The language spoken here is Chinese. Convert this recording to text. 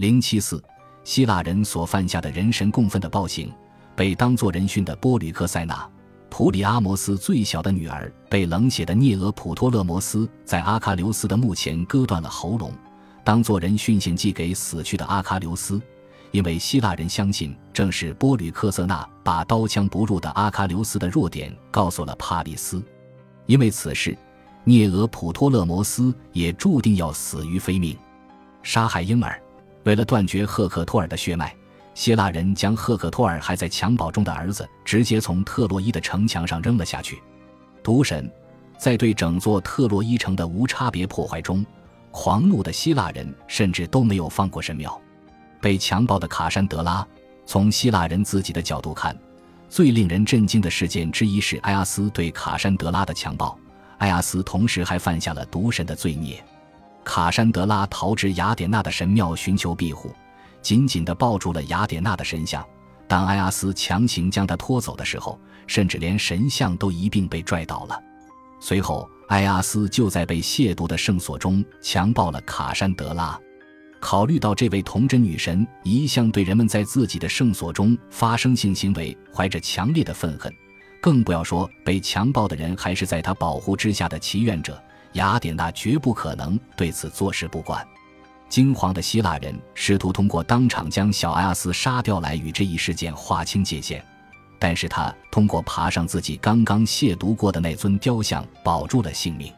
零七四，希腊人所犯下的人神共愤的暴行，被当作人殉的波吕克塞纳。普里阿摩斯最小的女儿被冷血的涅俄普托勒摩斯在阿喀琉斯的墓前割断了喉咙，当作人殉献祭给死去的阿喀琉斯。因为希腊人相信，正是波吕克瑟纳把刀枪不入的阿喀琉斯的弱点告诉了帕里斯。因为此事，涅俄普托勒摩斯也注定要死于非命。杀害婴儿，为了断绝赫克托尔的血脉。希腊人将赫克托尔还在襁褓中的儿子直接从特洛伊的城墙上扔了下去。毒神在对整座特洛伊城的无差别破坏中，狂怒的希腊人甚至都没有放过神庙。被强暴的卡珊德拉，从希腊人自己的角度看，最令人震惊的事件之一是埃阿斯对卡珊德拉的强暴。埃阿斯同时还犯下了毒神的罪孽。卡山德拉逃至雅典娜的神庙寻求庇护。紧紧地抱住了雅典娜的神像。当埃阿斯强行将他拖走的时候，甚至连神像都一并被拽倒了。随后，埃阿斯就在被亵渎的圣所中强暴了卡珊德拉。考虑到这位童真女神一向对人们在自己的圣所中发生性行为怀着强烈的愤恨，更不要说被强暴的人还是在她保护之下的祈愿者，雅典娜绝不可能对此坐视不管。惊慌的希腊人试图通过当场将小埃阿斯杀掉来与这一事件划清界限，但是他通过爬上自己刚刚亵渎过的那尊雕像保住了性命。